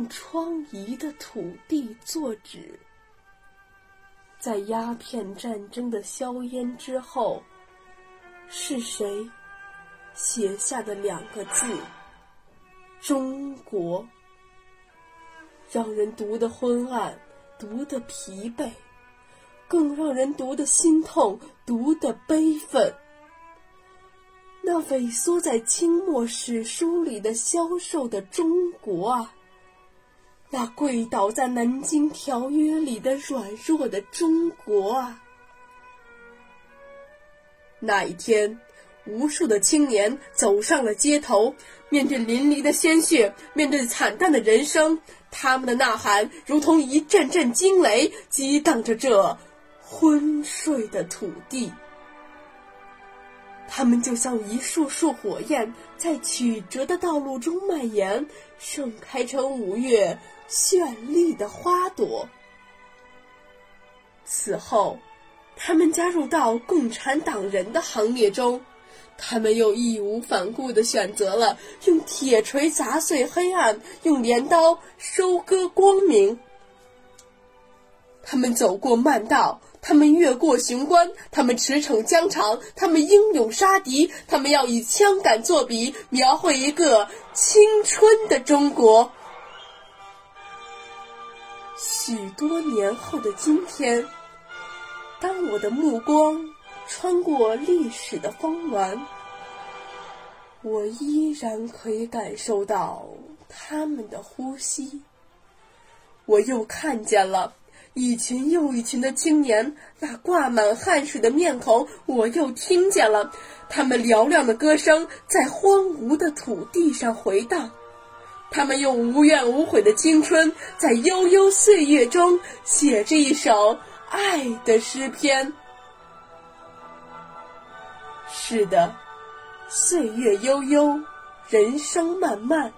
用疮痍的土地作纸，在鸦片战争的硝烟之后，是谁写下的两个字“中国”？让人读得昏暗，读得疲惫，更让人读得心痛，读得悲愤。那萎缩在清末史书里的消瘦的中国啊，那跪倒在南京条约里的软弱的中国啊！那一天，无数的青年走上了街头，面对淋漓的鲜血，面对惨淡的人生，他们的呐喊如同一阵阵惊雷，激荡着这昏睡的土地。他们就像一束束火焰，在曲折的道路中蔓延，盛开成五月绚丽的花朵。此后，他们加入到共产党人的行列中，他们又义无反顾地选择了用铁锤砸碎黑暗，用镰刀收割光明。他们走过慢道。他们越过雄关，他们驰骋疆场，他们英勇杀敌，他们要以枪杆作笔，描绘一个青春的中国。许多年后的今天，当我的目光穿过历史的峰峦，我依然可以感受到他们的呼吸。我又看见了。一群又一群的青年，那挂满汗水的面孔，我又听见了他们嘹亮的歌声，在荒芜的土地上回荡。他们用无怨无悔的青春，在悠悠岁月中写着一首爱的诗篇。是的，岁月悠悠，人生漫漫。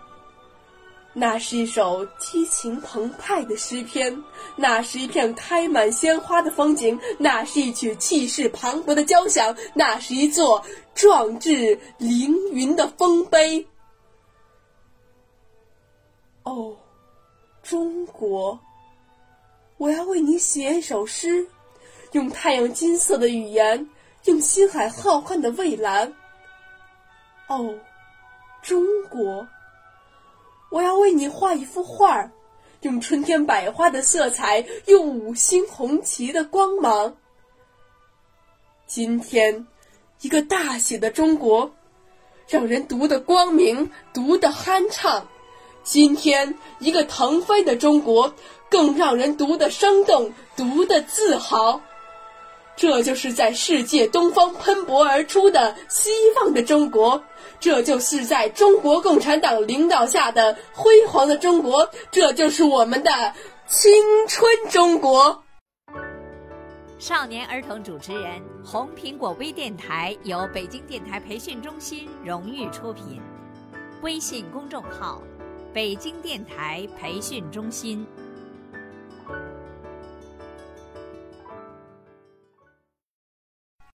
那是一首激情澎湃的诗篇，那是一片开满鲜花的风景，那是一曲气势磅礴的交响，那是一座壮志凌云的丰碑。哦，中国，我要为你写一首诗，用太阳金色的语言，用星海浩瀚的蔚蓝。哦，中国。我要为你画一幅画儿，用春天百花的色彩，用五星红旗的光芒。今天，一个大写的中国，让人读得光明，读得酣畅；今天，一个腾飞的中国，更让人读得生动，读得自豪。这就是在世界东方喷薄而出的希望的中国，这就是在中国共产党领导下的辉煌的中国，这就是我们的青春中国。少年儿童主持人，红苹果微电台由北京电台培训中心荣誉出品，微信公众号：北京电台培训中心。